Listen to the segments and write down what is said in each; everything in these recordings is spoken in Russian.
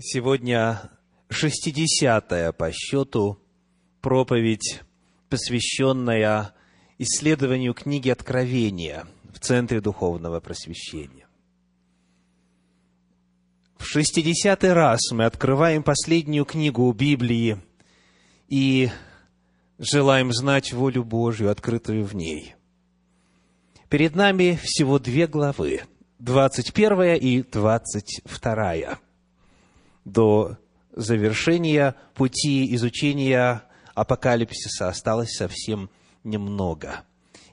Сегодня шестидесятая по счету проповедь, посвященная исследованию книги Откровения в Центре Духовного Просвещения. В шестидесятый раз мы открываем последнюю книгу Библии и желаем знать волю Божью, открытую в ней. Перед нами всего две главы, двадцать первая и двадцать вторая до завершения пути изучения апокалипсиса осталось совсем немного.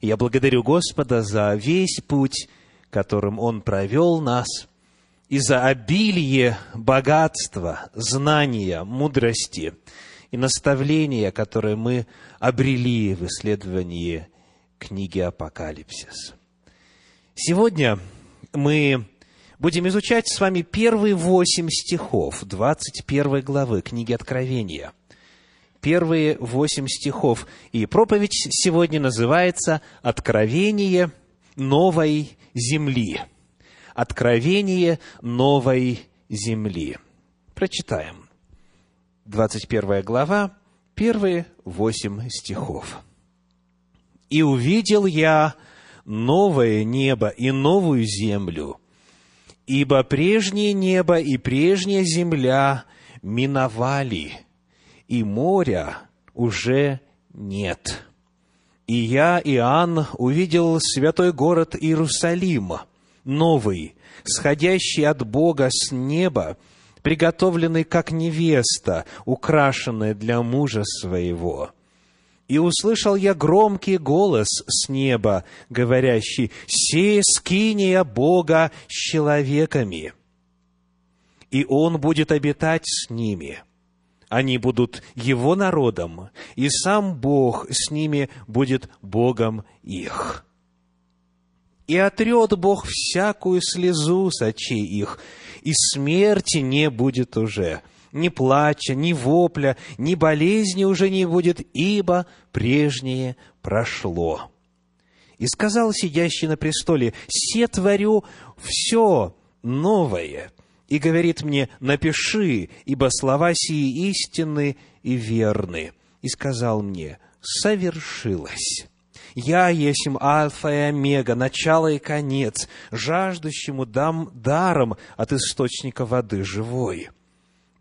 И я благодарю Господа за весь путь, которым Он провел нас, и за обилие богатства, знания, мудрости и наставления, которые мы обрели в исследовании книги Апокалипсис. Сегодня мы будем изучать с вами первые восемь стихов 21 главы книги Откровения. Первые восемь стихов. И проповедь сегодня называется «Откровение новой земли». Откровение новой земли. Прочитаем. 21 глава, первые восемь стихов. «И увидел я новое небо и новую землю, Ибо прежнее небо и прежняя земля миновали, и моря уже нет. И я, Иоанн, увидел святой город Иерусалим, новый, сходящий от Бога с неба, приготовленный как невеста, украшенная для мужа своего. И услышал я громкий голос с неба, говорящий, «Се скиния Бога с человеками, и Он будет обитать с ними. Они будут Его народом, и сам Бог с ними будет Богом их. И отрет Бог всякую слезу с очей их, и смерти не будет уже» ни плача, ни вопля, ни болезни уже не будет, ибо прежнее прошло. И сказал сидящий на престоле, «Се творю все новое». И говорит мне, «Напиши, ибо слова сии истинны и верны». И сказал мне, «Совершилось». Я есмь Альфа и Омега, начало и конец, жаждущему дам даром от источника воды живой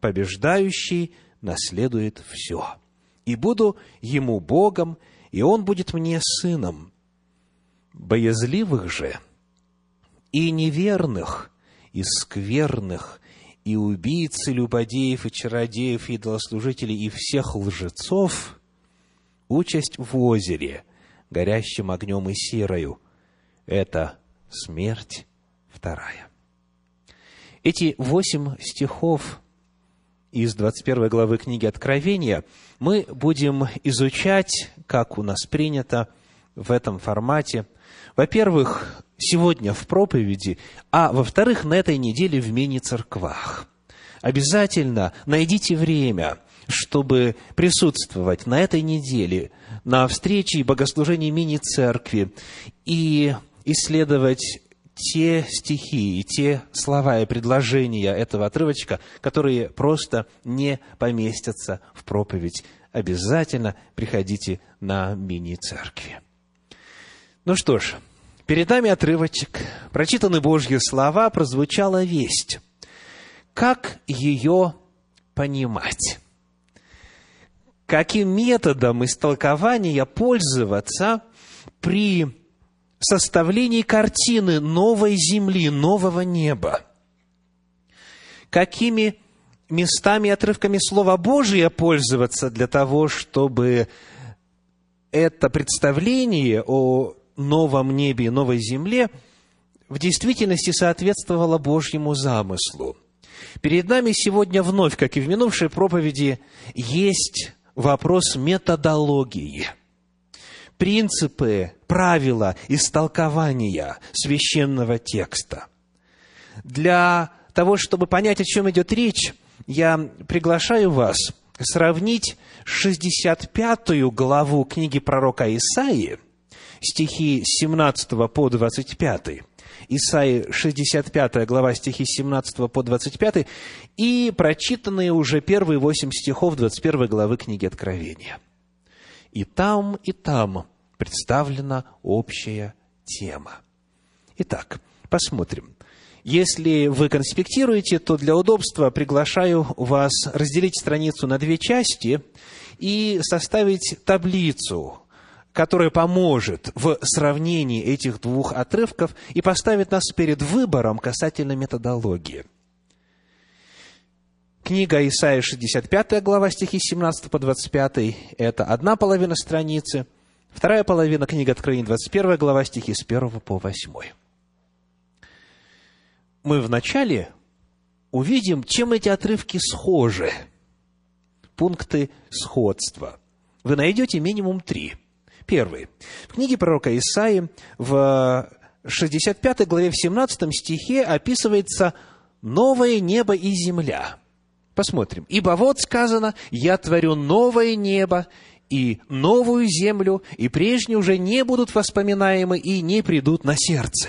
побеждающий наследует все. И буду ему Богом, и он будет мне сыном. Боязливых же и неверных, и скверных, и убийц, и любодеев, и чародеев, и идолослужителей, и всех лжецов, участь в озере, горящим огнем и серою. Это смерть вторая. Эти восемь стихов из 21 главы книги Откровения, мы будем изучать, как у нас принято в этом формате, во-первых, сегодня в проповеди, а во-вторых, на этой неделе в мини-церквах. Обязательно найдите время, чтобы присутствовать на этой неделе на встрече и богослужении мини-церкви и исследовать те стихи и те слова и предложения этого отрывочка, которые просто не поместятся в проповедь. Обязательно приходите на мини-церкви. Ну что ж, перед нами отрывочек, прочитаны Божьи слова, прозвучала весть. Как ее понимать? Каким методом истолкования пользоваться при составлении картины новой земли, нового неба. Какими местами и отрывками Слова Божия пользоваться для того, чтобы это представление о новом небе и новой земле в действительности соответствовало Божьему замыслу. Перед нами сегодня вновь, как и в минувшей проповеди, есть вопрос методологии – принципы, правила истолкования священного текста. Для того, чтобы понять, о чем идет речь, я приглашаю вас сравнить 65 главу книги пророка Исаии, стихи с 17 по 25, Исаии 65 глава стихи 17 по 25 и прочитанные уже первые восемь стихов 21 главы книги Откровения. И там, и там представлена общая тема. Итак, посмотрим. Если вы конспектируете, то для удобства приглашаю вас разделить страницу на две части и составить таблицу, которая поможет в сравнении этих двух отрывков и поставит нас перед выбором касательно методологии. Книга Исаия, 65 глава, стихи 17 по 25, это одна половина страницы, вторая половина книги Откровения, 21 глава, стихи с 1 по 8. Мы вначале увидим, чем эти отрывки схожи. Пункты сходства. Вы найдете минимум три – Первый. В книге пророка Исаии в 65 главе в 17 стихе описывается новое небо и земля. Посмотрим. «Ибо вот сказано, я творю новое небо и новую землю, и прежние уже не будут воспоминаемы и не придут на сердце».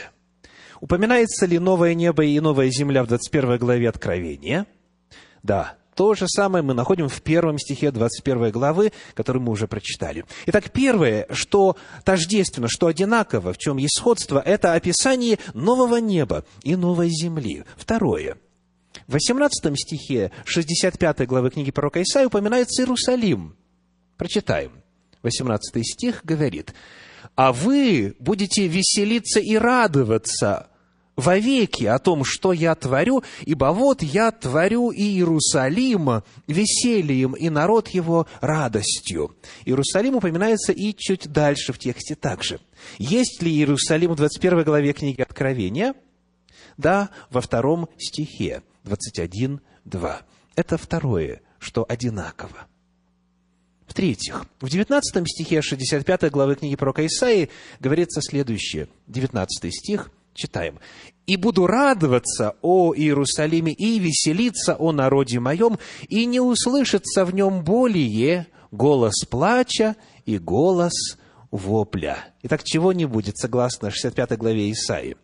Упоминается ли новое небо и новая земля в 21 главе Откровения? Да, то же самое мы находим в первом стихе 21 главы, который мы уже прочитали. Итак, первое, что тождественно, что одинаково, в чем есть сходство, это описание нового неба и новой земли. Второе. В 18 стихе 65 главы книги пророка Исаия упоминается Иерусалим. Прочитаем. 18 стих говорит, «А вы будете веселиться и радоваться вовеки о том, что я творю, ибо вот я творю и Иерусалим весельем, и народ его радостью». Иерусалим упоминается и чуть дальше в тексте также. Есть ли Иерусалим в 21 главе книги Откровения? Да, во втором стихе, 21, 2. Это второе, что одинаково. В-третьих, в 19 стихе 65 главы книги пророка Исаии говорится следующее. 19 стих – Читаем. «И буду радоваться о Иерусалиме и веселиться о народе моем, и не услышится в нем более голос плача и голос вопля». Итак, чего не будет, согласно 65 главе Исаии?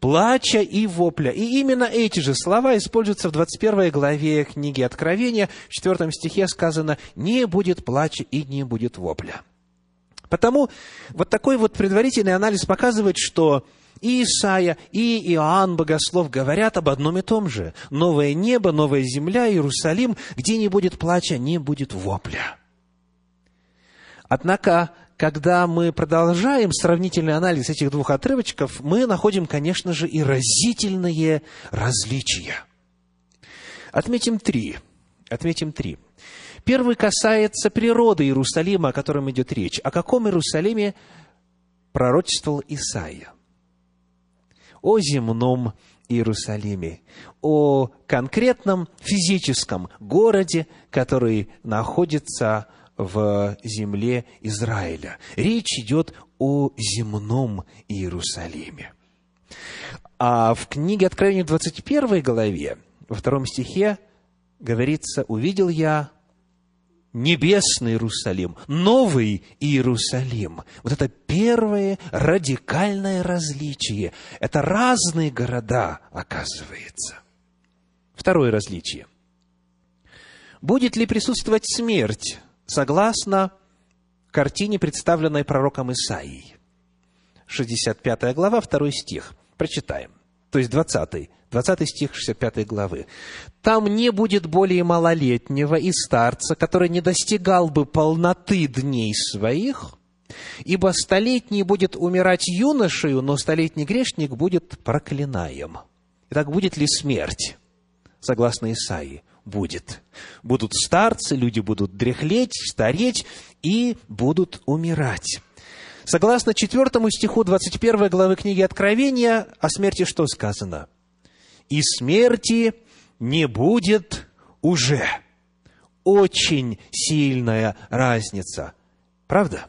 Плача и вопля. И именно эти же слова используются в 21 главе книги Откровения. В 4 стихе сказано «не будет плача и не будет вопля». Потому вот такой вот предварительный анализ показывает, что и Исаия, и Иоанн Богослов говорят об одном и том же. Новое небо, новая земля, Иерусалим, где не будет плача, не будет вопля. Однако, когда мы продолжаем сравнительный анализ этих двух отрывочков, мы находим, конечно же, и разительные различия. Отметим три. Отметим три. Первый касается природы Иерусалима, о котором идет речь. О каком Иерусалиме пророчествовал Исаия? о земном Иерусалиме, о конкретном физическом городе, который находится в земле Израиля. Речь идет о земном Иерусалиме. А в книге Откровения 21 главе, во втором стихе, говорится, «Увидел я небесный Иерусалим, новый Иерусалим. Вот это первое радикальное различие. Это разные города, оказывается. Второе различие. Будет ли присутствовать смерть, согласно картине, представленной пророком Исаией? 65 глава, 2 стих. Прочитаем. То есть 20. 20 стих 65 главы. «Там не будет более малолетнего и старца, который не достигал бы полноты дней своих, ибо столетний будет умирать юношею, но столетний грешник будет проклинаем». Итак, будет ли смерть? Согласно Исаии, будет. Будут старцы, люди будут дряхлеть, стареть и будут умирать. Согласно четвертому стиху 21 главы книги Откровения, о смерти что сказано? и смерти не будет уже. Очень сильная разница. Правда?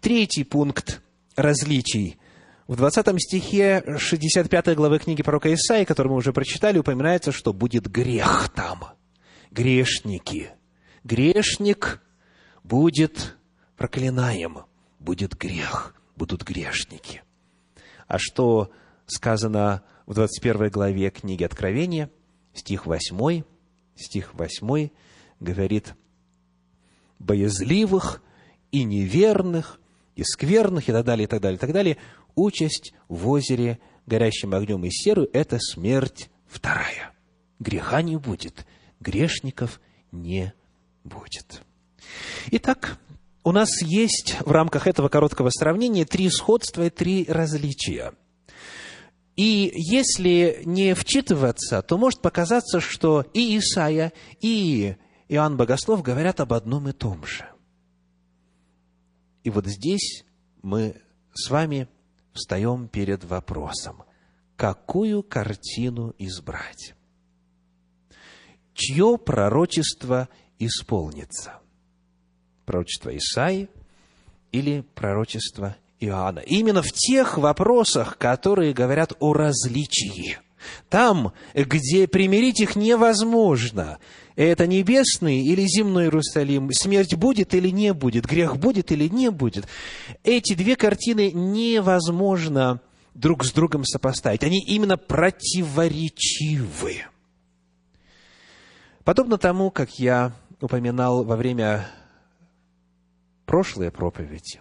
Третий пункт различий. В 20 стихе 65 главы книги пророка Исаии, которую мы уже прочитали, упоминается, что будет грех там. Грешники. Грешник будет проклинаем. Будет грех. Будут грешники. А что сказано в 21 главе книги Откровения, стих 8, стих 8 говорит, «Боязливых и неверных, и скверных, и так далее, и так далее, и так далее, участь в озере, горящим огнем и серу – это смерть вторая. Греха не будет, грешников не будет». Итак, у нас есть в рамках этого короткого сравнения три сходства и три различия. И если не вчитываться, то может показаться, что и Исаия, и Иоанн Богослов говорят об одном и том же. И вот здесь мы с вами встаем перед вопросом, какую картину избрать? Чье пророчество исполнится – пророчество Исаи или пророчество Иоанна. именно в тех вопросах, которые говорят о различии. Там, где примирить их невозможно, это небесный или земной Иерусалим, смерть будет или не будет, грех будет или не будет. Эти две картины невозможно друг с другом сопоставить. Они именно противоречивы. Подобно тому, как я упоминал во время прошлые проповеди,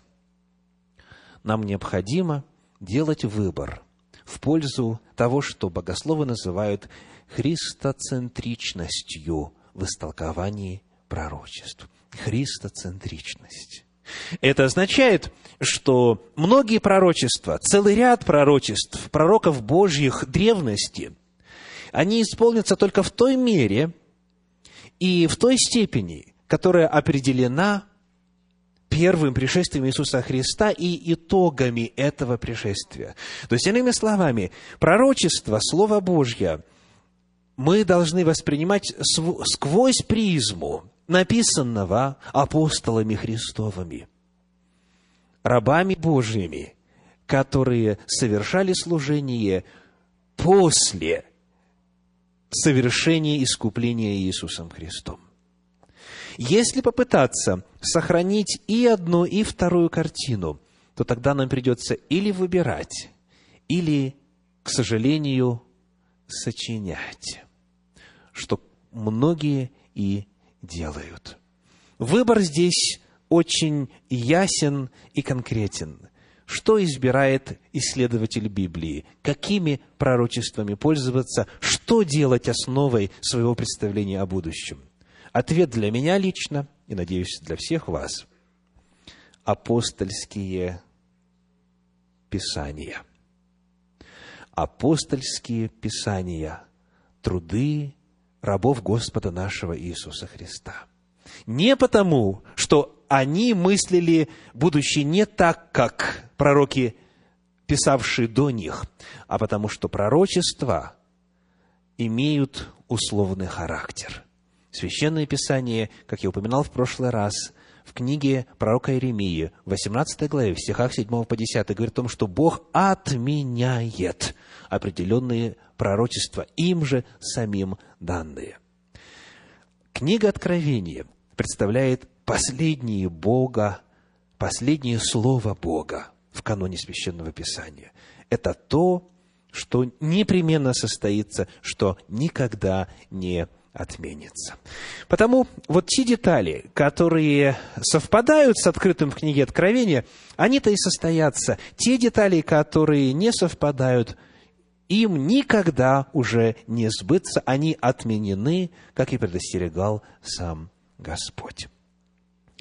нам необходимо делать выбор в пользу того, что богословы называют христоцентричностью в истолковании пророчеств. Христоцентричность. Это означает, что многие пророчества, целый ряд пророчеств, пророков Божьих древности, они исполнятся только в той мере и в той степени, которая определена первым пришествием Иисуса Христа и итогами этого пришествия. То есть, иными словами, пророчество, Слово Божье, мы должны воспринимать сквозь призму написанного апостолами Христовыми, рабами Божьими, которые совершали служение после совершения искупления Иисусом Христом. Если попытаться сохранить и одну, и вторую картину, то тогда нам придется или выбирать, или, к сожалению, сочинять, что многие и делают. Выбор здесь очень ясен и конкретен. Что избирает исследователь Библии? Какими пророчествами пользоваться? Что делать основой своего представления о будущем? Ответ для меня лично, и, надеюсь, для всех вас, апостольские писания. Апостольские писания, труды рабов Господа нашего Иисуса Христа. Не потому, что они мыслили будущее не так, как пророки, писавшие до них, а потому что пророчества имеют условный характер. Священное Писание, как я упоминал в прошлый раз, в книге пророка Иеремии, в 18 главе, в стихах 7 по 10, говорит о том, что Бог отменяет определенные пророчества, им же самим данные. Книга Откровения представляет последнее Бога, последнее Слово Бога в каноне Священного Писания. Это то, что непременно состоится, что никогда не отменится. Потому вот те детали, которые совпадают с открытым в книге Откровения, они-то и состоятся. Те детали, которые не совпадают, им никогда уже не сбыться, они отменены, как и предостерегал сам Господь.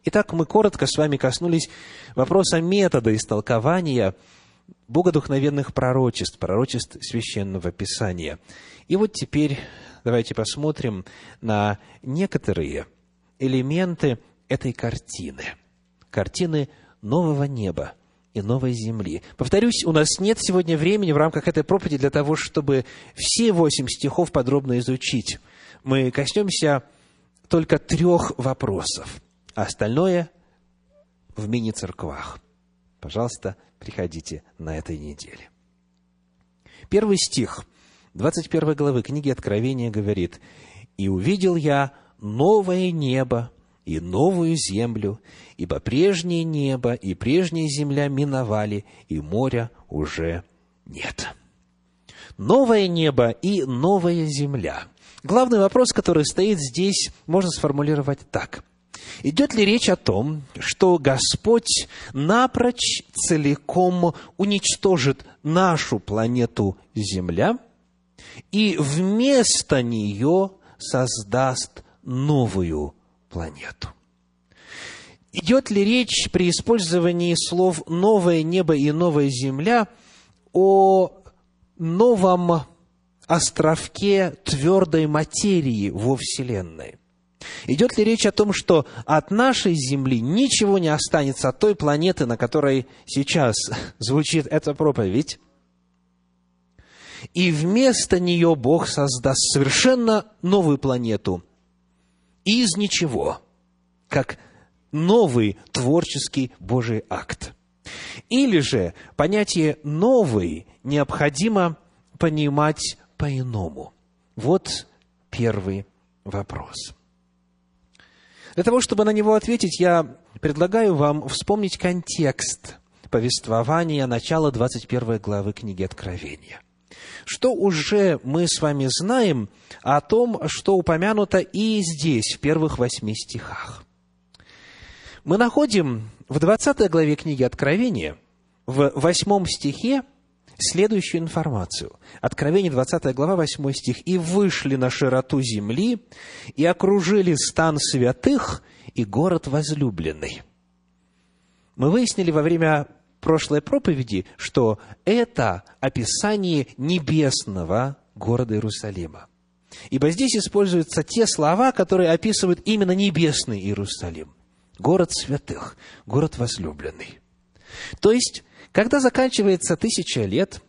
Итак, мы коротко с вами коснулись вопроса метода истолкования богодухновенных пророчеств, пророчеств Священного Писания. И вот теперь давайте посмотрим на некоторые элементы этой картины. Картины нового неба и новой земли. Повторюсь, у нас нет сегодня времени в рамках этой проповеди для того, чтобы все восемь стихов подробно изучить. Мы коснемся только трех вопросов, а остальное в мини-церквах. Пожалуйста, приходите на этой неделе. Первый стих 21 главы книги Откровения говорит, «И увидел я новое небо и новую землю, ибо прежнее небо и прежняя земля миновали, и моря уже нет». новое небо и новая земля. Главный вопрос, который стоит здесь, можно сформулировать так. Идет ли речь о том, что Господь напрочь целиком уничтожит нашу планету Земля и вместо нее создаст новую планету? Идет ли речь при использовании слов «новое небо» и «новая земля» о новом островке твердой материи во Вселенной? Идет ли речь о том, что от нашей Земли ничего не останется от той планеты, на которой сейчас звучит эта проповедь? И вместо нее Бог создаст совершенно новую планету из ничего, как новый творческий Божий акт. Или же понятие «новый» необходимо понимать по-иному. Вот первый вопрос. Для того, чтобы на него ответить, я предлагаю вам вспомнить контекст повествования начала 21 главы книги Откровения. Что уже мы с вами знаем о том, что упомянуто и здесь, в первых восьми стихах мы находим в 20 главе книги Откровения, в 8 стихе, следующую информацию. Откровение, 20 глава, 8 стих. «И вышли на широту земли, и окружили стан святых и город возлюбленный». Мы выяснили во время прошлой проповеди, что это описание небесного города Иерусалима. Ибо здесь используются те слова, которые описывают именно небесный Иерусалим город святых, город возлюбленный. То есть, когда заканчивается тысяча лет,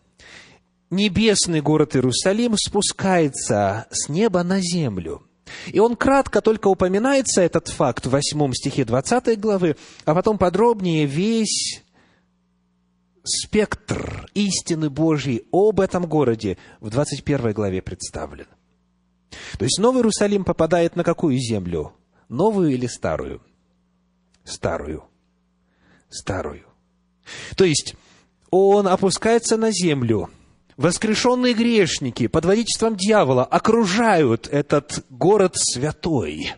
небесный город Иерусалим спускается с неба на землю. И он кратко только упоминается, этот факт, в восьмом стихе 20 главы, а потом подробнее весь спектр истины Божьей об этом городе в 21 главе представлен. То есть Новый Иерусалим попадает на какую землю? Новую или старую? старую. Старую. То есть, он опускается на землю. Воскрешенные грешники под водительством дьявола окружают этот город святой,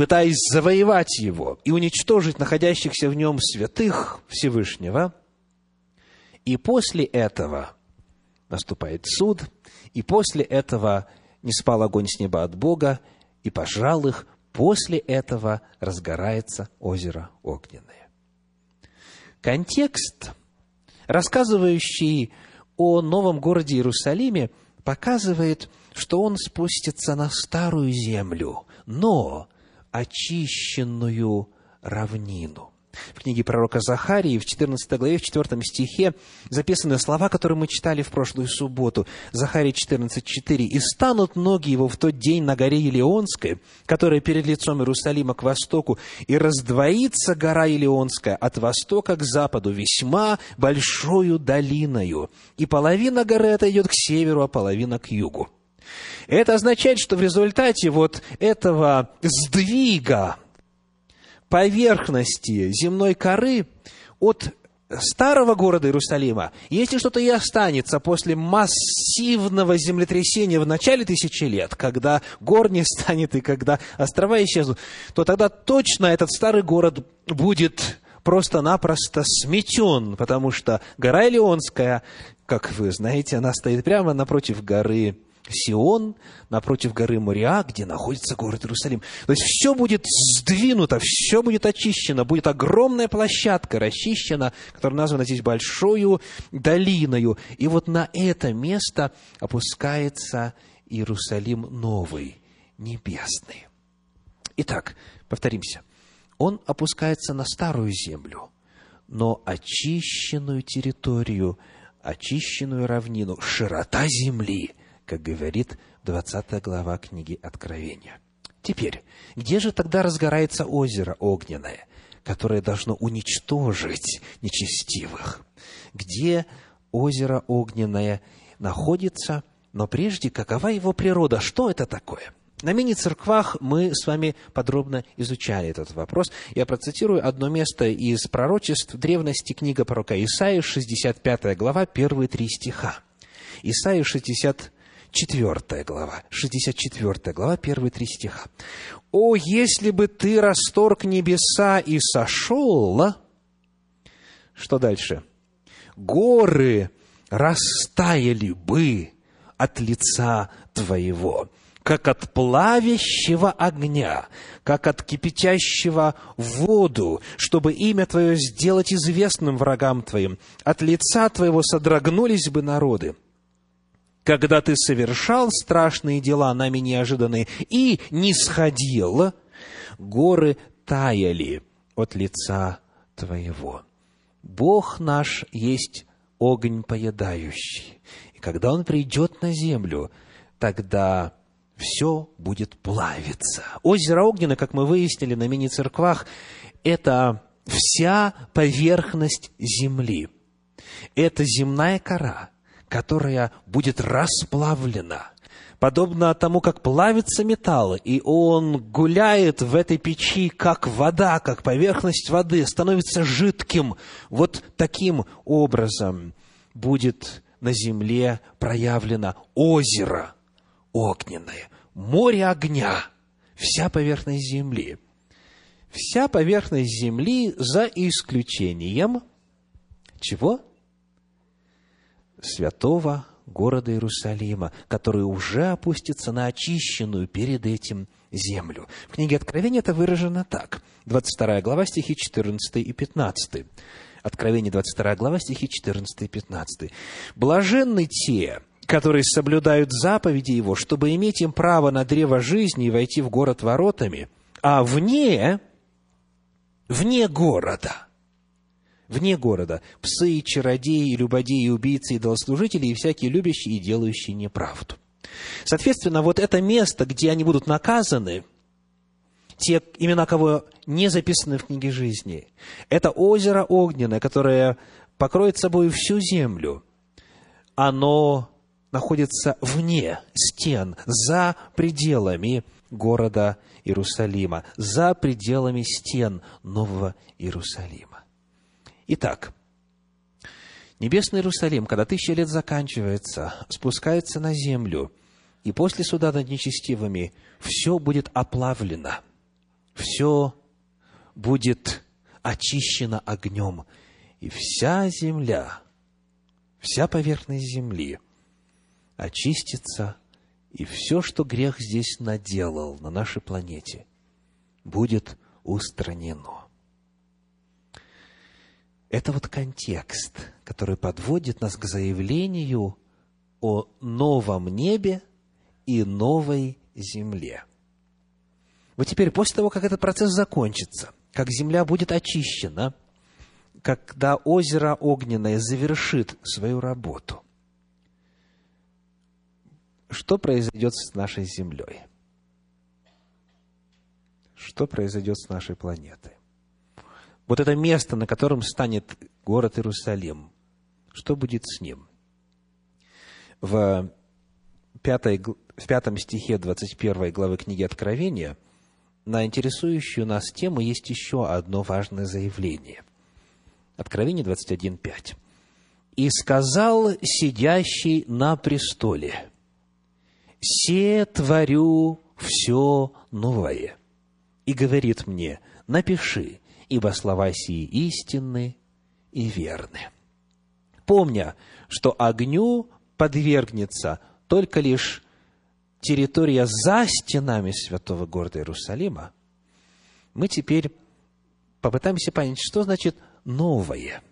пытаясь завоевать его и уничтожить находящихся в нем святых Всевышнего. И после этого наступает суд, и после этого не спал огонь с неба от Бога, и пожал их После этого разгорается озеро огненное. Контекст, рассказывающий о новом городе Иерусалиме, показывает, что он спустится на старую землю, но очищенную равнину. В книге пророка Захарии, в 14 главе, в 4 стихе записаны слова, которые мы читали в прошлую субботу. Захарий 14.4. «И станут ноги его в тот день на горе Елеонской, которая перед лицом Иерусалима к востоку, и раздвоится гора Елеонская от востока к западу весьма большою долиною, и половина горы отойдет к северу, а половина к югу». Это означает, что в результате вот этого сдвига поверхности земной коры от старого города Иерусалима, если что-то и останется после массивного землетрясения в начале тысячи лет, когда гор не станет и когда острова исчезнут, то тогда точно этот старый город будет просто-напросто сметен, потому что гора Илионская, как вы знаете, она стоит прямо напротив горы Сион, напротив горы Мориа, где находится город Иерусалим. То есть все будет сдвинуто, все будет очищено, будет огромная площадка расчищена, которая названа здесь Большою долиною. И вот на это место опускается Иерусалим новый, небесный. Итак, повторимся. Он опускается на старую землю, но очищенную территорию, очищенную равнину, широта земли – как говорит 20 глава книги Откровения. Теперь, где же тогда разгорается озеро огненное, которое должно уничтожить нечестивых? Где озеро огненное находится, но прежде какова его природа? Что это такое? На мини-церквах мы с вами подробно изучали этот вопрос. Я процитирую одно место из пророчеств древности, книга пророка Исаии, 65 глава, первые три стиха. Исаия 65 Четвертая глава, 64 глава, первые три стиха. «О, если бы ты расторг небеса и сошел...» Что дальше? «Горы растаяли бы от лица твоего, как от плавящего огня, как от кипятящего воду, чтобы имя твое сделать известным врагам твоим. От лица твоего содрогнулись бы народы» Когда Ты совершал страшные дела, нами неожиданные, и не сходил, горы таяли от лица Твоего. Бог наш есть огонь поедающий. И когда Он придет на землю, тогда все будет плавиться. Озеро Огненно, как мы выяснили на мини-церквах, это вся поверхность земли. Это земная кора, которая будет расплавлена. Подобно тому, как плавится металл, и он гуляет в этой печи, как вода, как поверхность воды, становится жидким. Вот таким образом будет на земле проявлено озеро – огненное, море огня, вся поверхность земли. Вся поверхность земли за исключением чего? Святого города Иерусалима, который уже опустится на очищенную перед этим землю. В книге Откровения это выражено так. 22 глава, стихи 14 и 15. Откровение, 22 глава, стихи 14 и 15. «Блаженны те, которые соблюдают заповеди Его, чтобы иметь им право на древо жизни и войти в город воротами, а вне, вне города, вне города, псы, чародеи, любодеи, убийцы, и долослужители, и всякие любящие и делающие неправду. Соответственно, вот это место, где они будут наказаны, те имена, кого не записаны в книге жизни, это озеро огненное, которое покроет собой всю землю, оно находится вне стен, за пределами города Иерусалима, за пределами стен Нового Иерусалима. Итак, Небесный Иерусалим, когда тысяча лет заканчивается, спускается на землю, и после суда над нечестивыми все будет оплавлено, все будет очищено огнем, и вся земля, вся поверхность земли – очистится, и все, что грех здесь наделал на нашей планете, будет устранено. Это вот контекст, который подводит нас к заявлению о новом небе и новой земле. Вот теперь, после того, как этот процесс закончится, как земля будет очищена, когда озеро огненное завершит свою работу – что произойдет с нашей Землей? Что произойдет с нашей планетой? Вот это место, на котором станет город Иерусалим, что будет с ним? В, пятой, в пятом стихе 21 главы книги Откровения на интересующую нас тему есть еще одно важное заявление. Откровение 21.5. «И сказал сидящий на престоле, «Се творю все новое». И говорит мне, напиши, ибо слова сии истинны и верны. Помня, что огню подвергнется только лишь территория за стенами святого города Иерусалима, мы теперь попытаемся понять, что значит новое.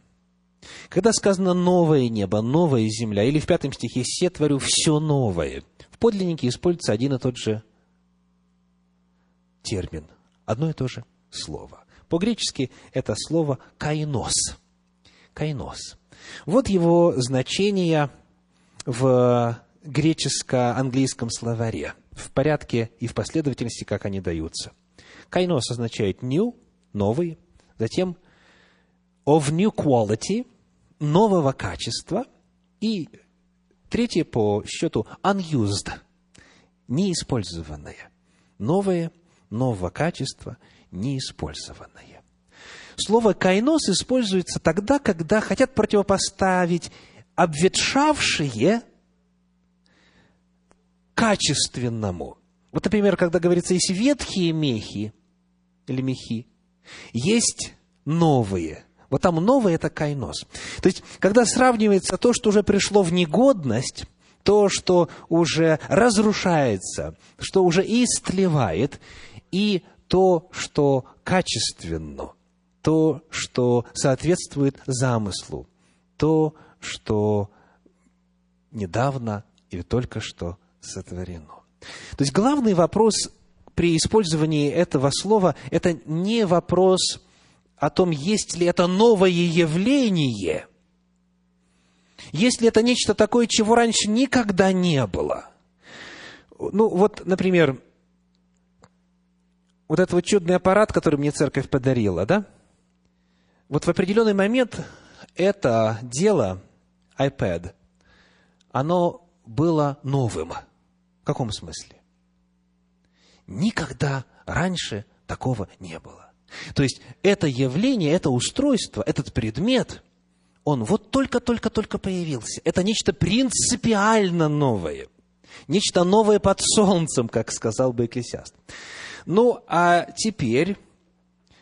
Когда сказано новое небо, новая земля, или в пятом стихе «се творю все новое», в подлиннике используется один и тот же термин, одно и то же слово. По-гречески это слово «кайнос». «Кайнос». Вот его значение в греческо-английском словаре, в порядке и в последовательности, как они даются. «Кайнос» означает «new», «новый», затем «of new quality», «нового качества», и Третье по счету unused, неиспользованное. Новое, нового качества, неиспользованное. Слово «кайнос» используется тогда, когда хотят противопоставить обветшавшие качественному. Вот, например, когда говорится, есть ветхие мехи или мехи, есть новые. Вот там новое – это кайнос. То есть, когда сравнивается то, что уже пришло в негодность, то, что уже разрушается, что уже истлевает, и то, что качественно, то, что соответствует замыслу, то, что недавно или только что сотворено. То есть главный вопрос при использовании этого слова – это не вопрос о том, есть ли это новое явление, есть ли это нечто такое, чего раньше никогда не было. Ну, вот, например, вот этот вот чудный аппарат, который мне церковь подарила, да? Вот в определенный момент это дело, iPad, оно было новым. В каком смысле? Никогда раньше такого не было. То есть это явление, это устройство, этот предмет, он вот только-только-только появился. Это нечто принципиально новое. Нечто новое под солнцем, как сказал бы Экклесиаст. Ну, а теперь,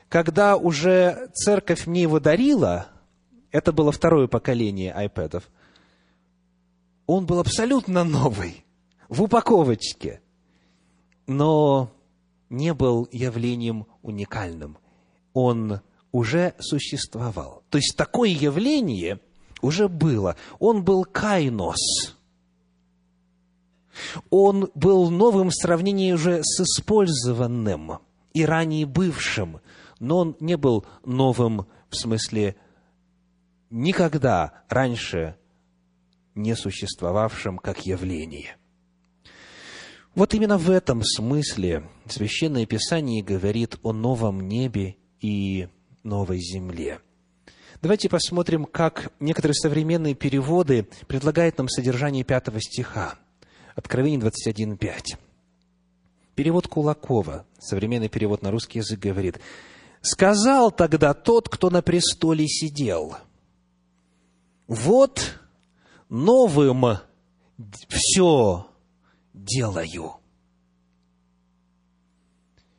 когда уже церковь мне его дарила, это было второе поколение iPad, он был абсолютно новый, в упаковочке, но не был явлением уникальным. Он уже существовал. То есть такое явление уже было. Он был кайнос. Он был новым в сравнении уже с использованным и ранее бывшим, но он не был новым в смысле никогда раньше не существовавшим как явление. Вот именно в этом смысле Священное Писание говорит о новом небе и новой земле. Давайте посмотрим, как некоторые современные переводы предлагают нам содержание пятого стиха. Откровение 21.5. Перевод Кулакова, современный перевод на русский язык, говорит, «Сказал тогда тот, кто на престоле сидел, вот новым все делаю».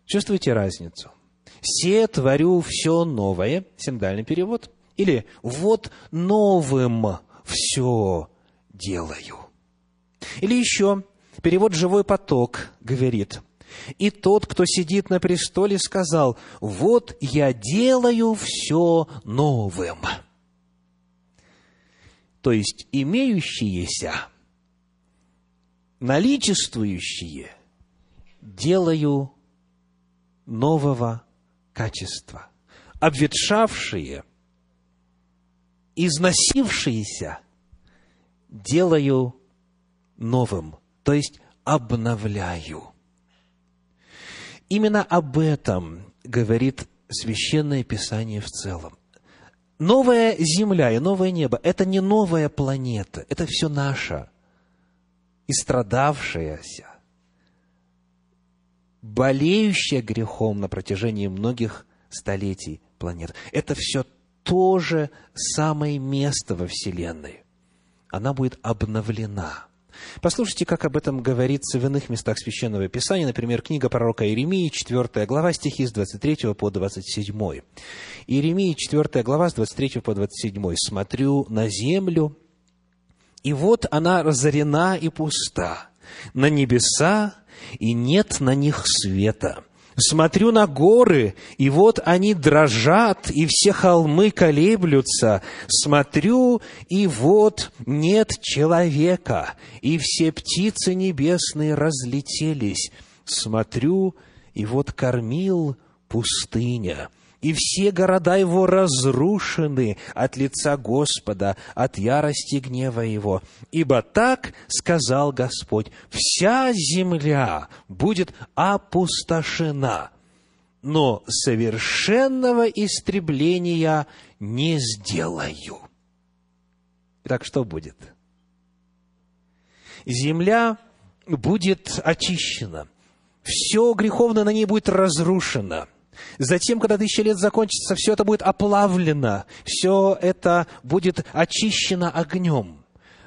Чувствуете разницу? «Се творю все новое» – синдальный перевод. Или «вот новым все делаю». Или еще перевод «живой поток» говорит «И тот, кто сидит на престоле, сказал, вот я делаю все новым». То есть имеющиеся, наличествующие делаю нового качества. Обветшавшие, износившиеся делаю новым, то есть обновляю. Именно об этом говорит Священное Писание в целом. Новая земля и новое небо – это не новая планета, это все наше, истрадавшаяся, болеющая грехом на протяжении многих столетий планет. Это все то же самое место во Вселенной. Она будет обновлена. Послушайте, как об этом говорится в иных местах Священного Писания, например, книга пророка Иеремии, 4 глава, стихи с 23 по 27. Иеремии, 4 глава, с 23 по 27. «Смотрю на землю, и вот она разорена и пуста, на небеса, и нет на них света. Смотрю на горы, и вот они дрожат, и все холмы колеблются. Смотрю, и вот нет человека, и все птицы небесные разлетелись. Смотрю, и вот кормил пустыня, и все города его разрушены от лица Господа, от ярости гнева его. Ибо так сказал Господь, вся земля будет опустошена, но совершенного истребления не сделаю. Так что будет? Земля будет очищена, все греховное на ней будет разрушено – Затем, когда тысяча лет закончится, все это будет оплавлено, все это будет очищено огнем.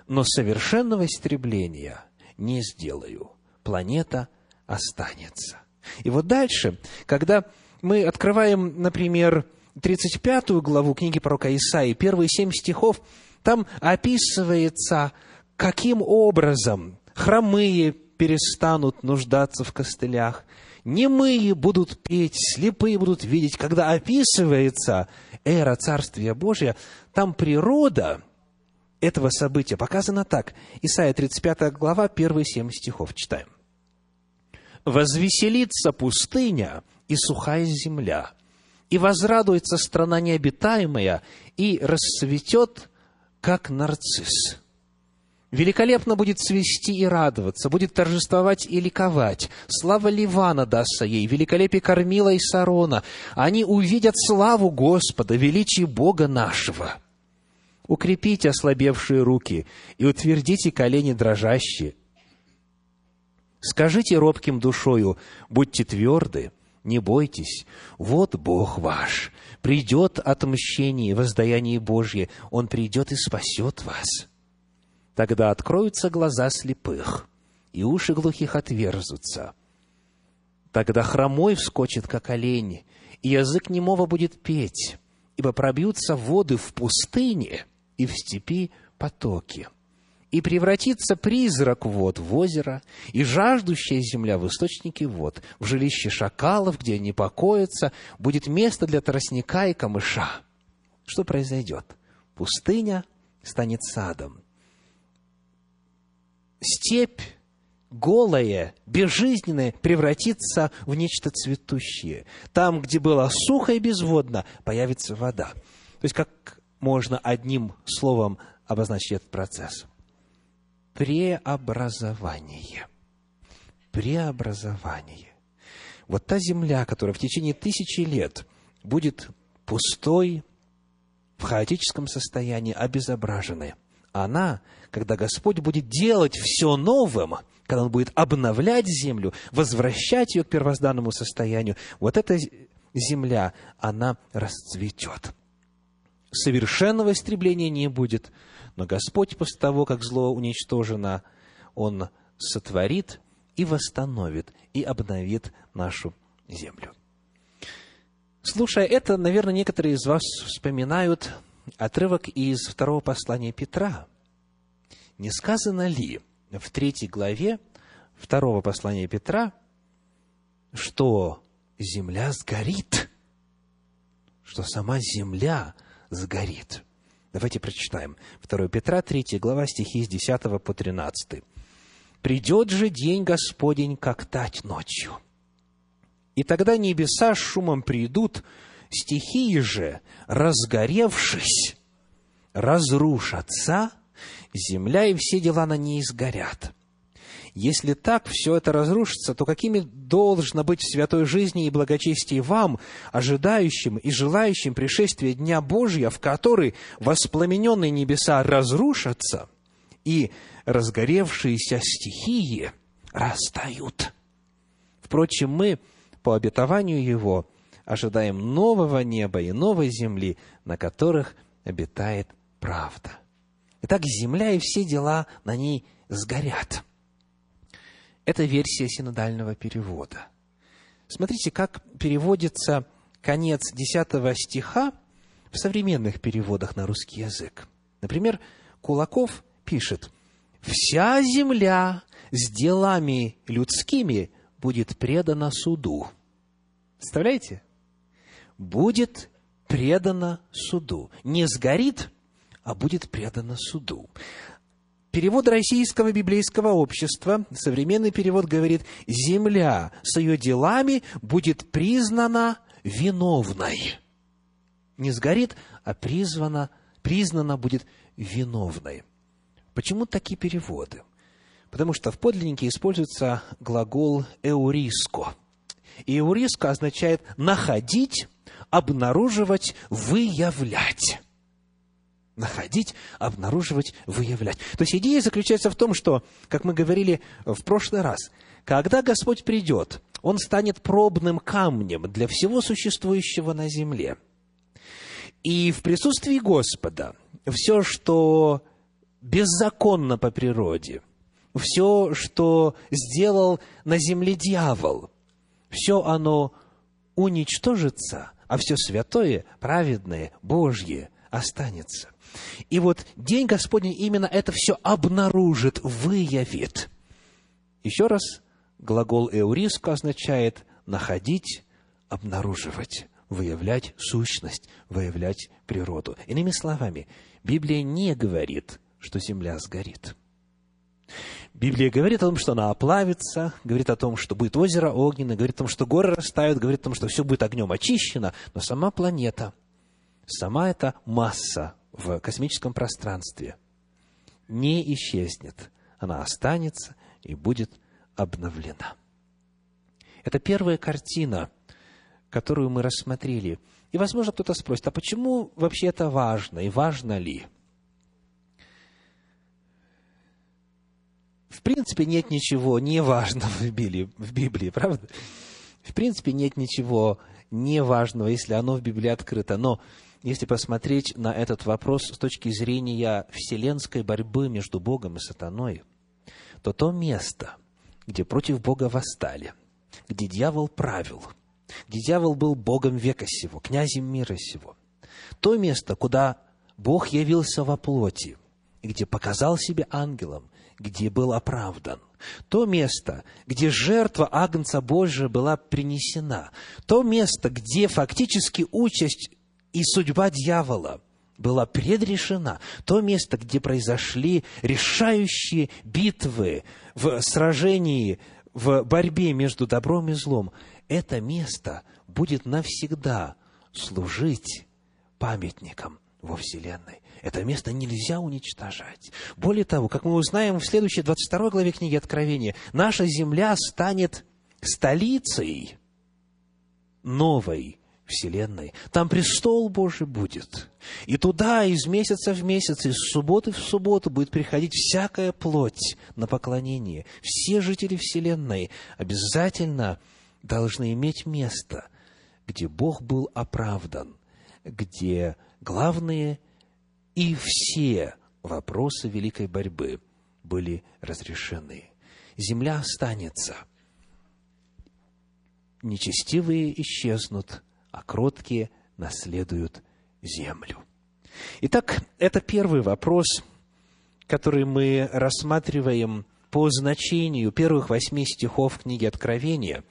Но совершенного истребления не сделаю. планета останется. И вот дальше, когда мы открываем, например, 35 главу книги пророка Исаии, первые семь стихов, там описывается, каким образом хромые перестанут нуждаться в костылях, немые будут петь, слепые будут видеть. Когда описывается эра Царствия Божия, там природа этого события показана так. Исайя 35 глава, первые семь стихов. Читаем. «Возвеселится пустыня и сухая земля, и возрадуется страна необитаемая, и расцветет, как нарцисс. Великолепно будет цвести и радоваться, будет торжествовать и ликовать. Слава Ливана дастся ей, великолепие Кормила и Сарона. Они увидят славу Господа, величие Бога нашего. Укрепите ослабевшие руки и утвердите колени дрожащие. Скажите робким душою, будьте тверды, не бойтесь, вот Бог ваш. Придет отмщение, воздаяние Божье, Он придет и спасет вас. Тогда откроются глаза слепых, и уши глухих отверзутся. Тогда хромой вскочит, как олень, и язык немого будет петь, ибо пробьются воды в пустыне и в степи потоки и превратится призрак вод в озеро, и жаждущая земля в источники вод, в жилище шакалов, где они покоятся, будет место для тростника и камыша. Что произойдет? Пустыня станет садом. Степь голая, безжизненная, превратится в нечто цветущее. Там, где было сухо и безводно, появится вода. То есть, как можно одним словом обозначить этот процесс? преобразование. Преобразование. Вот та земля, которая в течение тысячи лет будет пустой, в хаотическом состоянии, обезображенной, она, когда Господь будет делать все новым, когда Он будет обновлять землю, возвращать ее к первозданному состоянию, вот эта земля, она расцветет. Совершенного истребления не будет – но Господь после того, как зло уничтожено, Он сотворит и восстановит, и обновит нашу землю. Слушая это, наверное, некоторые из вас вспоминают отрывок из второго послания Петра. Не сказано ли в третьей главе второго послания Петра, что земля сгорит, что сама земля сгорит – Давайте прочитаем. 2 Петра, 3 глава, стихи с 10 по 13. «Придет же день Господень, как тать ночью. И тогда небеса с шумом придут, стихии же, разгоревшись, разрушатся, земля и все дела на ней сгорят. Если так все это разрушится, то какими должно быть в святой жизни и благочестии вам, ожидающим и желающим пришествия Дня Божия, в который воспламененные небеса разрушатся, и разгоревшиеся стихии растают? Впрочем, мы, по обетованию Его, ожидаем нового неба и новой земли, на которых обитает правда. Итак, земля и все дела на ней сгорят – это версия синодального перевода. Смотрите, как переводится конец 10 стиха в современных переводах на русский язык. Например, Кулаков пишет, «Вся земля с делами людскими будет предана суду». Представляете? Будет предана суду. Не сгорит, а будет предана суду. Перевод Российского библейского общества, современный перевод говорит, «Земля с ее делами будет признана виновной». Не сгорит, а призвана, признана будет виновной. Почему такие переводы? Потому что в подлиннике используется глагол «эуриско». И «эуриско» означает «находить», «обнаруживать», «выявлять» находить, обнаруживать, выявлять. То есть идея заключается в том, что, как мы говорили в прошлый раз, когда Господь придет, Он станет пробным камнем для всего существующего на земле. И в присутствии Господа все, что беззаконно по природе, все, что сделал на земле дьявол, все оно уничтожится, а все святое, праведное, Божье останется. И вот День Господний именно это все обнаружит, выявит. Еще раз, глагол «эуриско» означает «находить», «обнаруживать», выявлять сущность, выявлять природу. Иными словами, Библия не говорит, что земля сгорит. Библия говорит о том, что она оплавится, говорит о том, что будет озеро огненное, говорит о том, что горы растают, говорит о том, что все будет огнем очищено, но сама планета, сама эта масса в космическом пространстве не исчезнет. Она останется и будет обновлена. Это первая картина, которую мы рассмотрели. И, возможно, кто-то спросит, а почему вообще это важно и важно ли? В принципе, нет ничего неважного в Библии, в Библии, правда? В принципе, нет ничего неважного, если оно в Библии открыто. Но если посмотреть на этот вопрос с точки зрения вселенской борьбы между Богом и сатаной, то то место, где против Бога восстали, где дьявол правил, где дьявол был Богом века сего, князем мира сего, то место, куда Бог явился во плоти, где показал себя ангелом, где был оправдан. То место, где жертва Агнца Божия была принесена. То место, где фактически участь и судьба дьявола была предрешена. То место, где произошли решающие битвы в сражении, в борьбе между добром и злом. Это место будет навсегда служить памятником во Вселенной. Это место нельзя уничтожать. Более того, как мы узнаем в следующей 22 главе книги Откровения, наша земля станет столицей новой Вселенной. Там престол Божий будет. И туда из месяца в месяц, из субботы в субботу будет приходить всякая плоть на поклонение. Все жители Вселенной обязательно должны иметь место, где Бог был оправдан, где главные и все вопросы великой борьбы были разрешены. Земля останется. Нечестивые исчезнут, а кроткие наследуют землю. Итак, это первый вопрос, который мы рассматриваем по значению первых восьми стихов книги Откровения.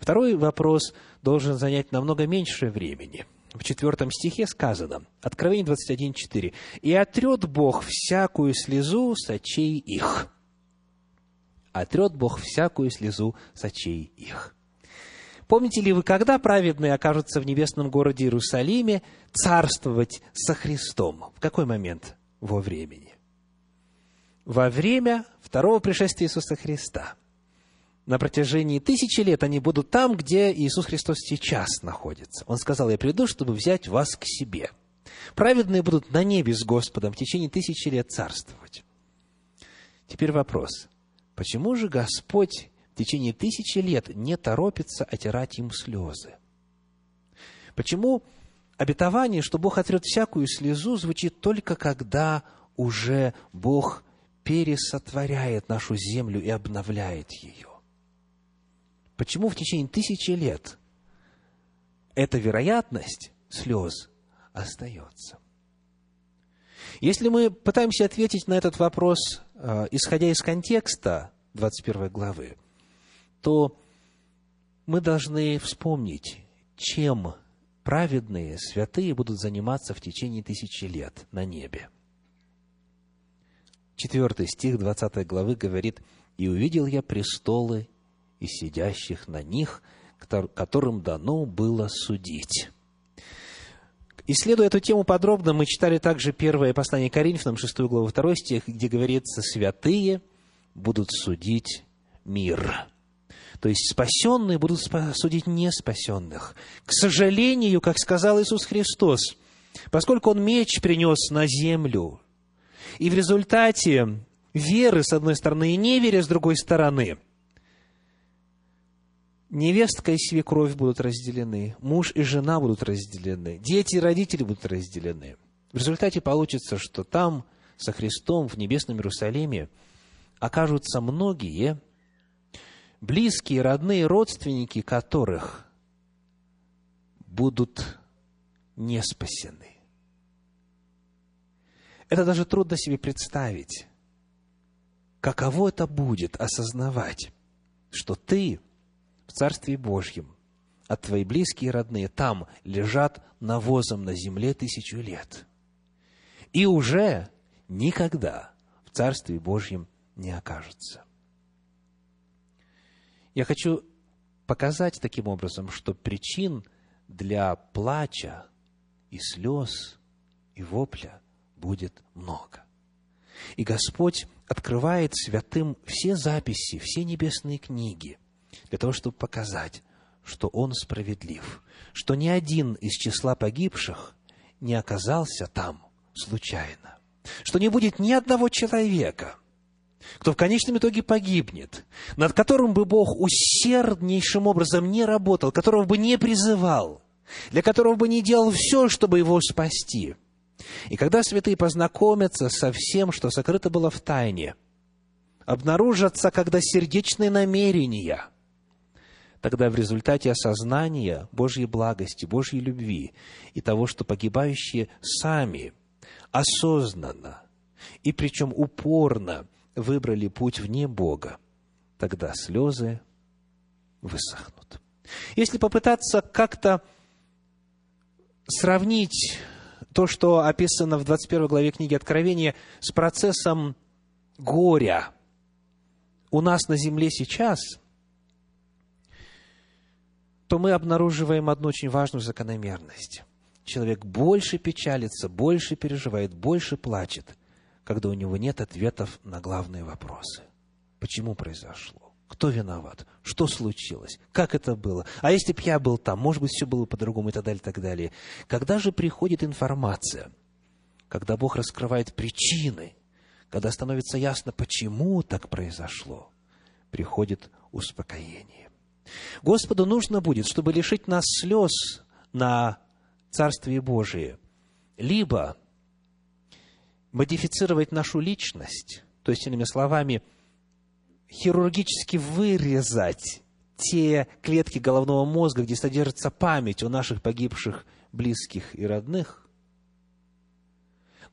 Второй вопрос должен занять намного меньше времени – в четвертом стихе сказано, Откровение 21.4, «И отрет Бог всякую слезу с очей их». Отрет Бог всякую слезу с очей их. Помните ли вы, когда праведные окажутся в небесном городе Иерусалиме царствовать со Христом? В какой момент во времени? Во время второго пришествия Иисуса Христа – на протяжении тысячи лет они будут там, где Иисус Христос сейчас находится. Он сказал, я приду, чтобы взять вас к себе. Праведные будут на небе с Господом в течение тысячи лет царствовать. Теперь вопрос. Почему же Господь в течение тысячи лет не торопится отирать им слезы? Почему обетование, что Бог отрет всякую слезу, звучит только когда уже Бог пересотворяет нашу землю и обновляет ее? Почему в течение тысячи лет эта вероятность слез остается? Если мы пытаемся ответить на этот вопрос, э, исходя из контекста 21 главы, то мы должны вспомнить, чем праведные, святые будут заниматься в течение тысячи лет на небе. Четвертый стих 20 главы говорит, «И увидел я престолы и сидящих на них, которым дано было судить. Исследуя эту тему подробно, мы читали также первое послание Коринфянам, 6 главу, 2 стих, где говорится, «Святые будут судить мир». То есть спасенные будут судить неспасенных. К сожалению, как сказал Иисус Христос, поскольку Он меч принес на землю, и в результате веры, с одной стороны, и неверия, с другой стороны, невестка и свекровь будут разделены, муж и жена будут разделены, дети и родители будут разделены. В результате получится, что там, со Христом, в небесном Иерусалиме, окажутся многие, близкие, родные, родственники которых будут не спасены. Это даже трудно себе представить. Каково это будет осознавать, что ты в Царстве Божьем, а твои близкие и родные там лежат навозом на земле тысячу лет. И уже никогда в Царстве Божьем не окажутся. Я хочу показать таким образом, что причин для плача и слез и вопля будет много. И Господь открывает святым все записи, все небесные книги, для того, чтобы показать, что Он справедлив, что ни один из числа погибших не оказался там случайно, что не будет ни одного человека, кто в конечном итоге погибнет, над которым бы Бог усерднейшим образом не работал, которого бы не призывал, для которого бы не делал все, чтобы его спасти – и когда святые познакомятся со всем, что сокрыто было в тайне, обнаружатся, когда сердечные намерения, тогда в результате осознания Божьей благости, Божьей любви и того, что погибающие сами осознанно и причем упорно выбрали путь вне Бога, тогда слезы высохнут. Если попытаться как-то сравнить то, что описано в 21 главе книги Откровения с процессом горя у нас на земле сейчас, то мы обнаруживаем одну очень важную закономерность. Человек больше печалится, больше переживает, больше плачет, когда у него нет ответов на главные вопросы. Почему произошло? Кто виноват? Что случилось? Как это было? А если бы я был там, может быть, все было по-другому и так далее, и так далее. Когда же приходит информация? Когда Бог раскрывает причины, когда становится ясно, почему так произошло, приходит успокоение. Господу нужно будет, чтобы лишить нас слез на Царствие Божие, либо модифицировать нашу личность, то есть, иными словами – хирургически вырезать те клетки головного мозга, где содержится память о наших погибших близких и родных,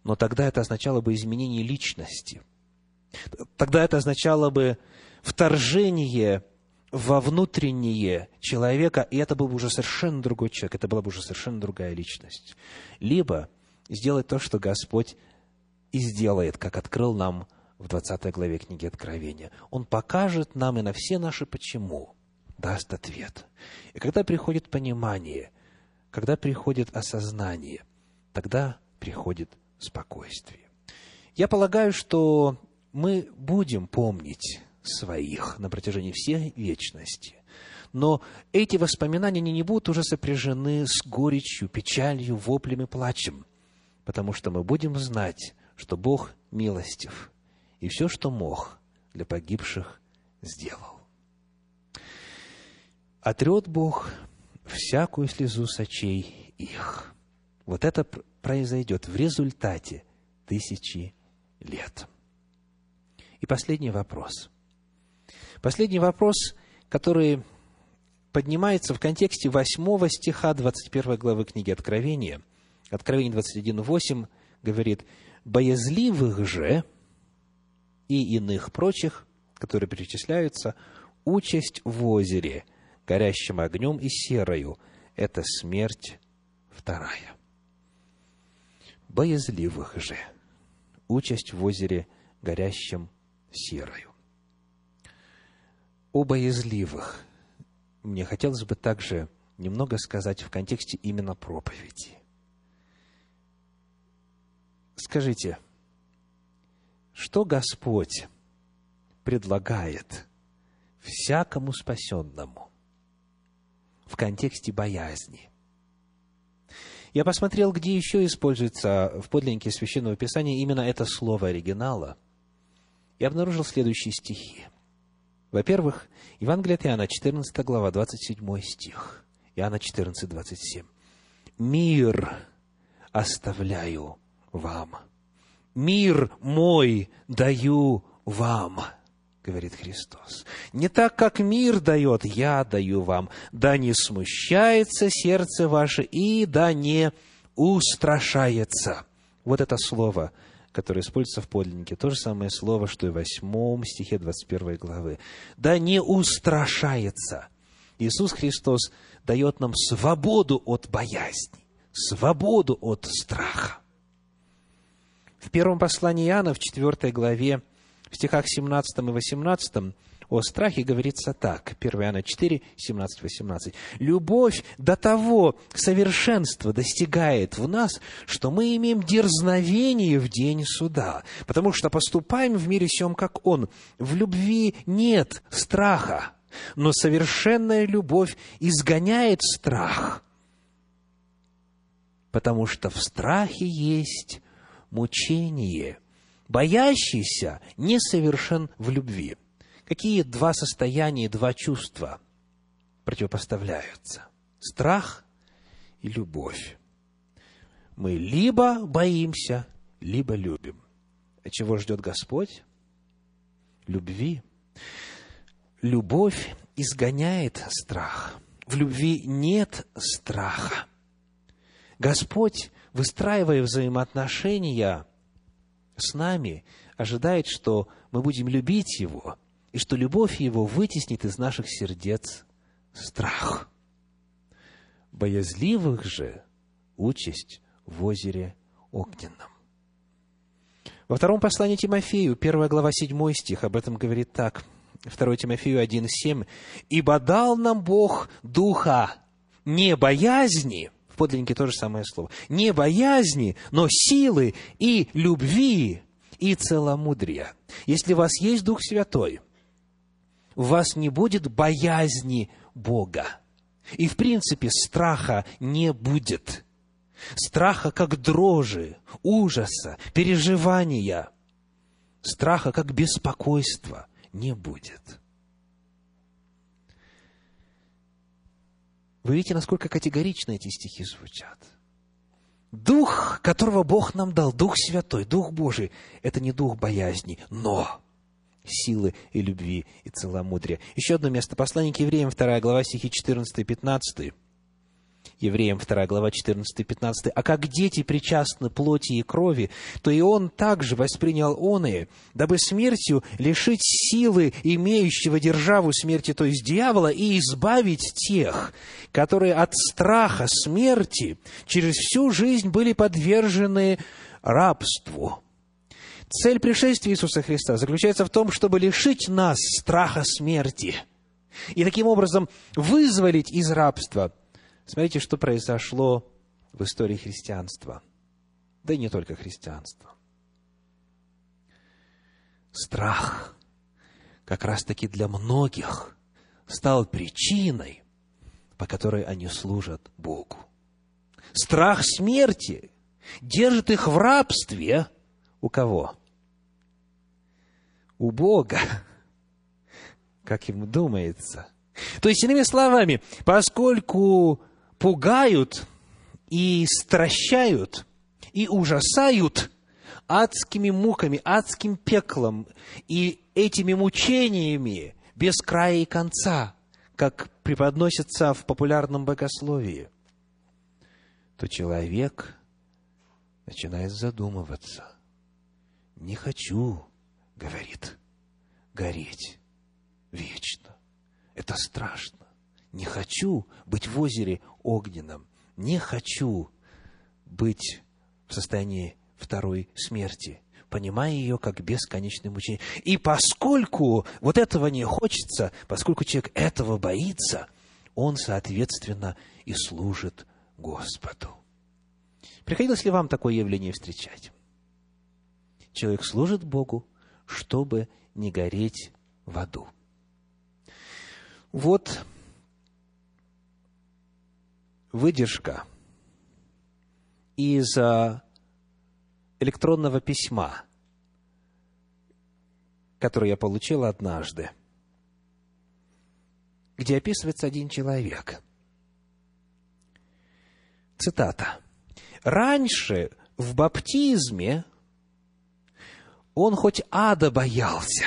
но тогда это означало бы изменение личности. Тогда это означало бы вторжение во внутреннее человека, и это был бы уже совершенно другой человек, это была бы уже совершенно другая личность. Либо сделать то, что Господь и сделает, как открыл нам в 20 главе книги Откровения. Он покажет нам и на все наши «почему» даст ответ. И когда приходит понимание, когда приходит осознание, тогда приходит спокойствие. Я полагаю, что мы будем помнить своих на протяжении всей вечности. Но эти воспоминания они не будут уже сопряжены с горечью, печалью, воплем и плачем, потому что мы будем знать, что Бог милостив, и все, что мог для погибших, сделал. Отрет Бог всякую слезу сочей их. Вот это произойдет в результате тысячи лет. И последний вопрос. Последний вопрос, который поднимается в контексте 8 стиха 21 главы книги Откровения. Откровение 21.8 говорит, «Боязливых же, и иных прочих, которые перечисляются, участь в озере, горящим огнем и серою – это смерть вторая. Боязливых же – участь в озере, горящим серою. О боязливых мне хотелось бы также немного сказать в контексте именно проповеди. Скажите – что Господь предлагает всякому спасенному в контексте боязни. Я посмотрел, где еще используется в подлиннике Священного Писания именно это слово оригинала, и обнаружил следующие стихи. Во-первых, Евангелие от Иоанна, 14 глава, 27 стих. Иоанна 14, 27. «Мир оставляю вам, мир мой даю вам, говорит Христос. Не так, как мир дает, я даю вам. Да не смущается сердце ваше и да не устрашается. Вот это слово, которое используется в подлиннике, то же самое слово, что и в восьмом стихе 21 главы. Да не устрашается. Иисус Христос дает нам свободу от боязни, свободу от страха. В первом послании Иоанна, в четвертой главе, в стихах 17 и 18, о страхе говорится так. 1 Иоанна 4, 17, 18. «Любовь до того совершенства достигает в нас, что мы имеем дерзновение в день суда, потому что поступаем в мире всем, как Он. В любви нет страха, но совершенная любовь изгоняет страх, потому что в страхе есть мучение. Боящийся несовершен в любви. Какие два состояния, два чувства противопоставляются? Страх и любовь. Мы либо боимся, либо любим. А чего ждет Господь? Любви. Любовь изгоняет страх. В любви нет страха. Господь выстраивая взаимоотношения с нами, ожидает, что мы будем любить Его, и что любовь Его вытеснит из наших сердец страх. Боязливых же участь в озере огненном. Во втором послании Тимофею, первая глава, седьмой стих, об этом говорит так. 2 Тимофею 1,7. «Ибо дал нам Бог духа не боязни, в подлиннике то же самое слово. Не боязни, но силы и любви и целомудрия. Если у вас есть Дух Святой, у вас не будет боязни Бога. И, в принципе, страха не будет. Страха как дрожи, ужаса, переживания. Страха как беспокойства не будет. Вы видите, насколько категорично эти стихи звучат. Дух, которого Бог нам дал, Дух Святой, Дух Божий, это не дух боязни, но силы и любви и целомудрия. Еще одно место. Послание к евреям, 2 глава, стихи 14 и 15. Евреям 2 глава 14-15, «А как дети причастны плоти и крови, то и он также воспринял оные, дабы смертью лишить силы имеющего державу смерти, то есть дьявола, и избавить тех, которые от страха смерти через всю жизнь были подвержены рабству». Цель пришествия Иисуса Христа заключается в том, чтобы лишить нас страха смерти и таким образом вызволить из рабства – Смотрите, что произошло в истории христианства. Да и не только христианства. Страх как раз-таки для многих стал причиной, по которой они служат Богу. Страх смерти держит их в рабстве у кого? У Бога, как ему думается. То есть, иными словами, поскольку пугают и стращают, и ужасают адскими муками, адским пеклом и этими мучениями без края и конца, как преподносится в популярном богословии, то человек начинает задумываться. Не хочу, говорит, гореть вечно. Это страшно. Не хочу быть в озере огненном. Не хочу быть в состоянии второй смерти, понимая ее как бесконечное мучение. И поскольку вот этого не хочется, поскольку человек этого боится, он, соответственно, и служит Господу. Приходилось ли вам такое явление встречать? Человек служит Богу, чтобы не гореть в аду. Вот выдержка из а, электронного письма, которое я получил однажды, где описывается один человек. Цитата. «Раньше в баптизме он хоть ада боялся.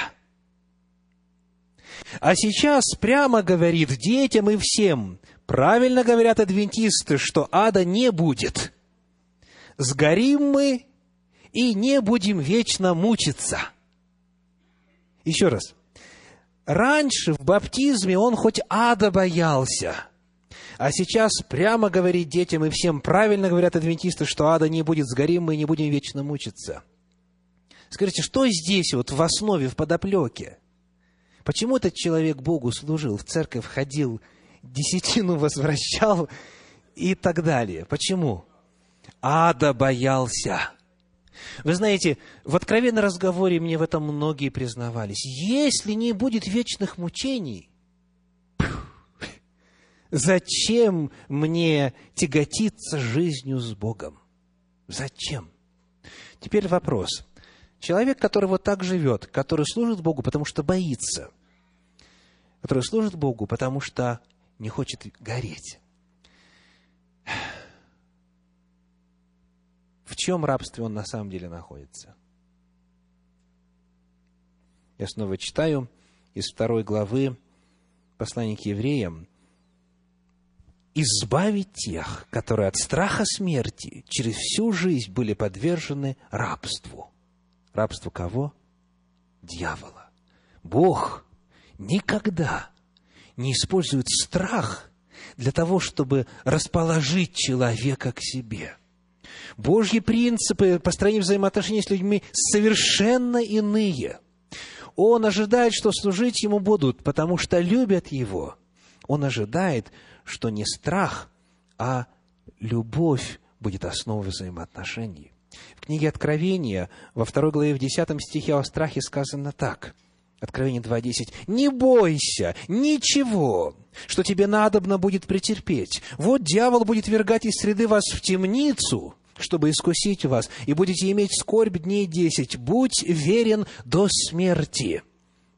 А сейчас прямо говорит детям и всем, правильно говорят адвентисты, что ада не будет. Сгорим мы и не будем вечно мучиться. Еще раз. Раньше в баптизме он хоть ада боялся, а сейчас прямо говорит детям и всем, правильно говорят адвентисты, что ада не будет, сгорим мы и не будем вечно мучиться. Скажите, что здесь вот в основе, в подоплеке? Почему этот человек Богу служил, в церковь ходил, десятину возвращал и так далее? Почему? Ада боялся. Вы знаете, в откровенном разговоре мне в этом многие признавались. Если не будет вечных мучений, зачем мне тяготиться жизнью с Богом? Зачем? Теперь вопрос. Человек, который вот так живет, который служит Богу, потому что боится, который служит Богу, потому что не хочет гореть. В чем рабстве он на самом деле находится? Я снова читаю из второй главы послания к евреям. «Избавить тех, которые от страха смерти через всю жизнь были подвержены рабству». Рабству кого? Дьявола. Бог никогда не использует страх для того, чтобы расположить человека к себе – Божьи принципы построения взаимоотношений с людьми совершенно иные. Он ожидает, что служить ему будут, потому что любят его. Он ожидает, что не страх, а любовь будет основой взаимоотношений. В книге Откровения, во второй главе, в десятом стихе о страхе сказано так. Откровение 2.10. «Не бойся ничего, что тебе надобно будет претерпеть. Вот дьявол будет вергать из среды вас в темницу, чтобы искусить вас, и будете иметь скорбь дней десять. Будь верен до смерти,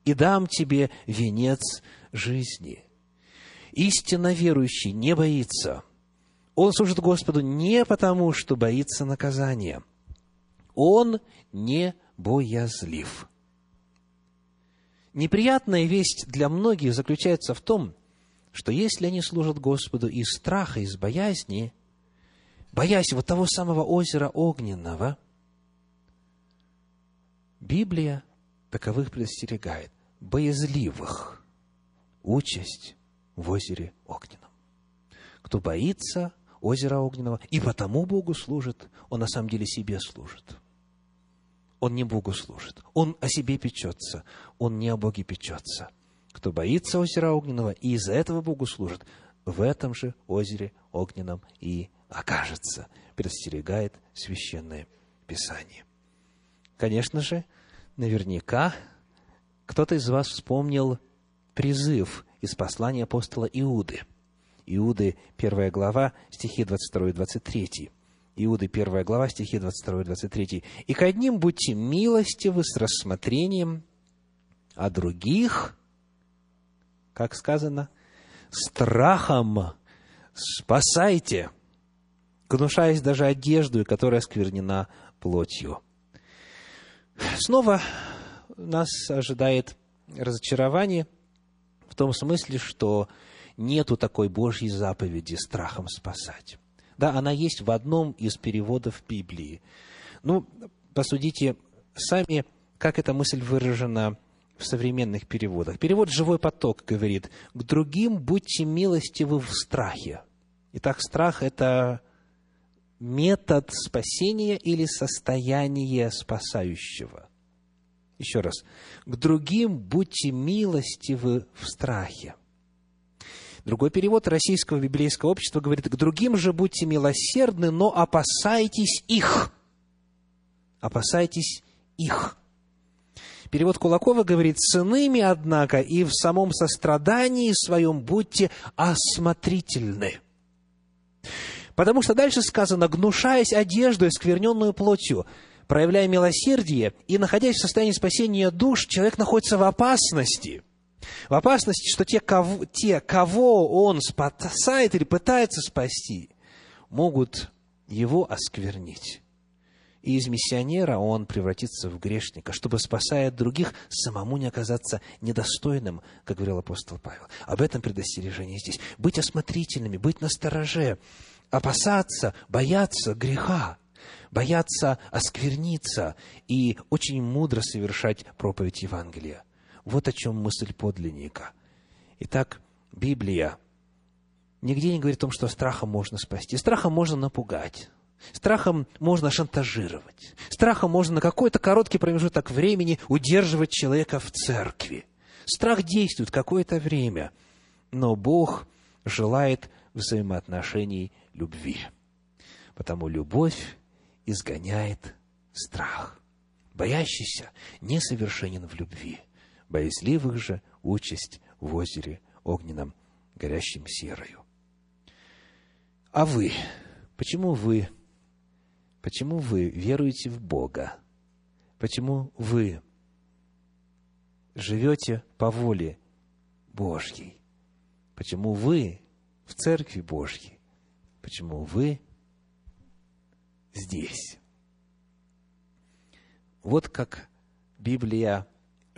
и дам тебе венец жизни. Истинно верующий не боится. Он служит Господу не потому, что боится наказания. Он не боязлив. Неприятная весть для многих заключается в том, что если они служат Господу из страха, из боязни, боясь вот того самого озера огненного, Библия таковых предостерегает. Боязливых участь в озере огненном. Кто боится озера огненного и потому Богу служит, он на самом деле себе служит. Он не Богу служит. Он о себе печется. Он не о Боге печется. Кто боится озера огненного и из-за этого Богу служит, в этом же озере огненном и окажется, предостерегает Священное Писание. Конечно же, наверняка кто-то из вас вспомнил призыв из послания апостола Иуды. Иуды, первая глава, стихи 22 и 23. Иуды, первая глава, стихи 22 и 23. «И к одним будьте милостивы с рассмотрением, а других, как сказано, страхом спасайте» гнушаясь даже одежду, которая сквернена плотью. Снова нас ожидает разочарование в том смысле, что нету такой Божьей заповеди страхом спасать. Да, она есть в одном из переводов Библии. Ну, посудите сами, как эта мысль выражена в современных переводах. Перевод «Живой поток» говорит, «К другим будьте милостивы в страхе». Итак, страх – это метод спасения или состояние спасающего. Еще раз. К другим будьте милостивы в страхе. Другой перевод Российского библейского общества говорит, к другим же будьте милосердны, но опасайтесь их. Опасайтесь их. Перевод Кулакова говорит, с иными, однако, и в самом сострадании своем будьте осмотрительны. Потому что дальше сказано, гнушаясь одеждой, скверненную плотью, проявляя милосердие и находясь в состоянии спасения душ, человек находится в опасности. В опасности, что те, кого, те, кого он спасает или пытается спасти, могут его осквернить. И из миссионера он превратится в грешника, чтобы, спасая других, самому не оказаться недостойным, как говорил апостол Павел. Об этом предостережение здесь. Быть осмотрительными, быть настороже, опасаться, бояться греха, бояться оскверниться и очень мудро совершать проповедь Евангелия. Вот о чем мысль подлинника. Итак, Библия нигде не говорит о том, что страхом можно спасти. Страхом можно напугать. Страхом можно шантажировать. Страхом можно на какой-то короткий промежуток времени удерживать человека в церкви. Страх действует какое-то время, но Бог желает взаимоотношений любви. Потому любовь изгоняет страх. Боящийся несовершенен в любви. Боязливых же участь в озере огненном, горящим серою. А вы, почему вы Почему вы веруете в Бога? Почему вы живете по воле Божьей? Почему вы в Церкви Божьей? Почему вы здесь? Вот как Библия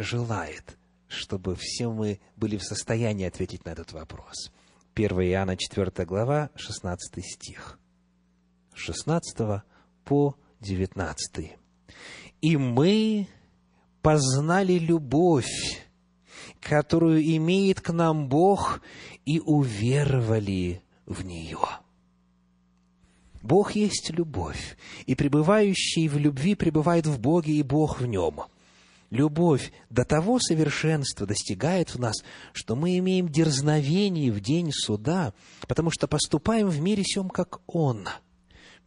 желает, чтобы все мы были в состоянии ответить на этот вопрос. 1 Иоанна 4 глава, 16 стих. 16 по 19. «И мы познали любовь, которую имеет к нам Бог, и уверовали в нее». Бог есть любовь, и пребывающий в любви пребывает в Боге, и Бог в нем. Любовь до того совершенства достигает в нас, что мы имеем дерзновение в день суда, потому что поступаем в мире сем, как Он –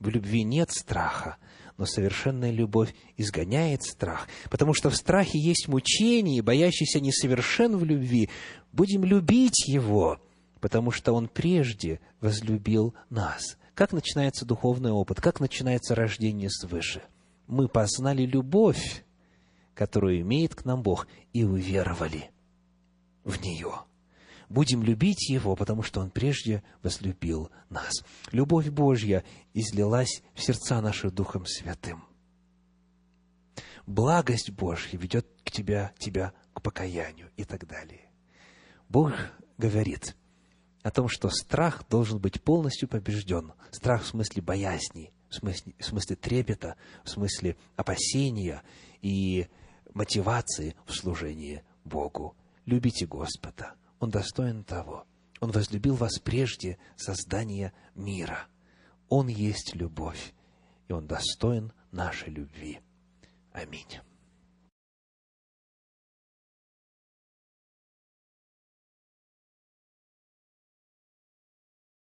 в любви нет страха, но совершенная любовь изгоняет страх, потому что в страхе есть мучение, боящийся несовершен в любви. Будем любить его, потому что он прежде возлюбил нас. Как начинается духовный опыт? Как начинается рождение свыше? Мы познали любовь, которую имеет к нам Бог, и уверовали в нее будем любить Его, потому что Он прежде возлюбил нас. Любовь Божья излилась в сердца наши Духом Святым. Благость Божья ведет к тебя, тебя к покаянию и так далее. Бог говорит о том, что страх должен быть полностью побежден. Страх в смысле боязни, в смысле, в смысле трепета, в смысле опасения и мотивации в служении Богу. Любите Господа – он достоин того. Он возлюбил вас прежде создания мира. Он есть любовь, и Он достоин нашей любви. Аминь.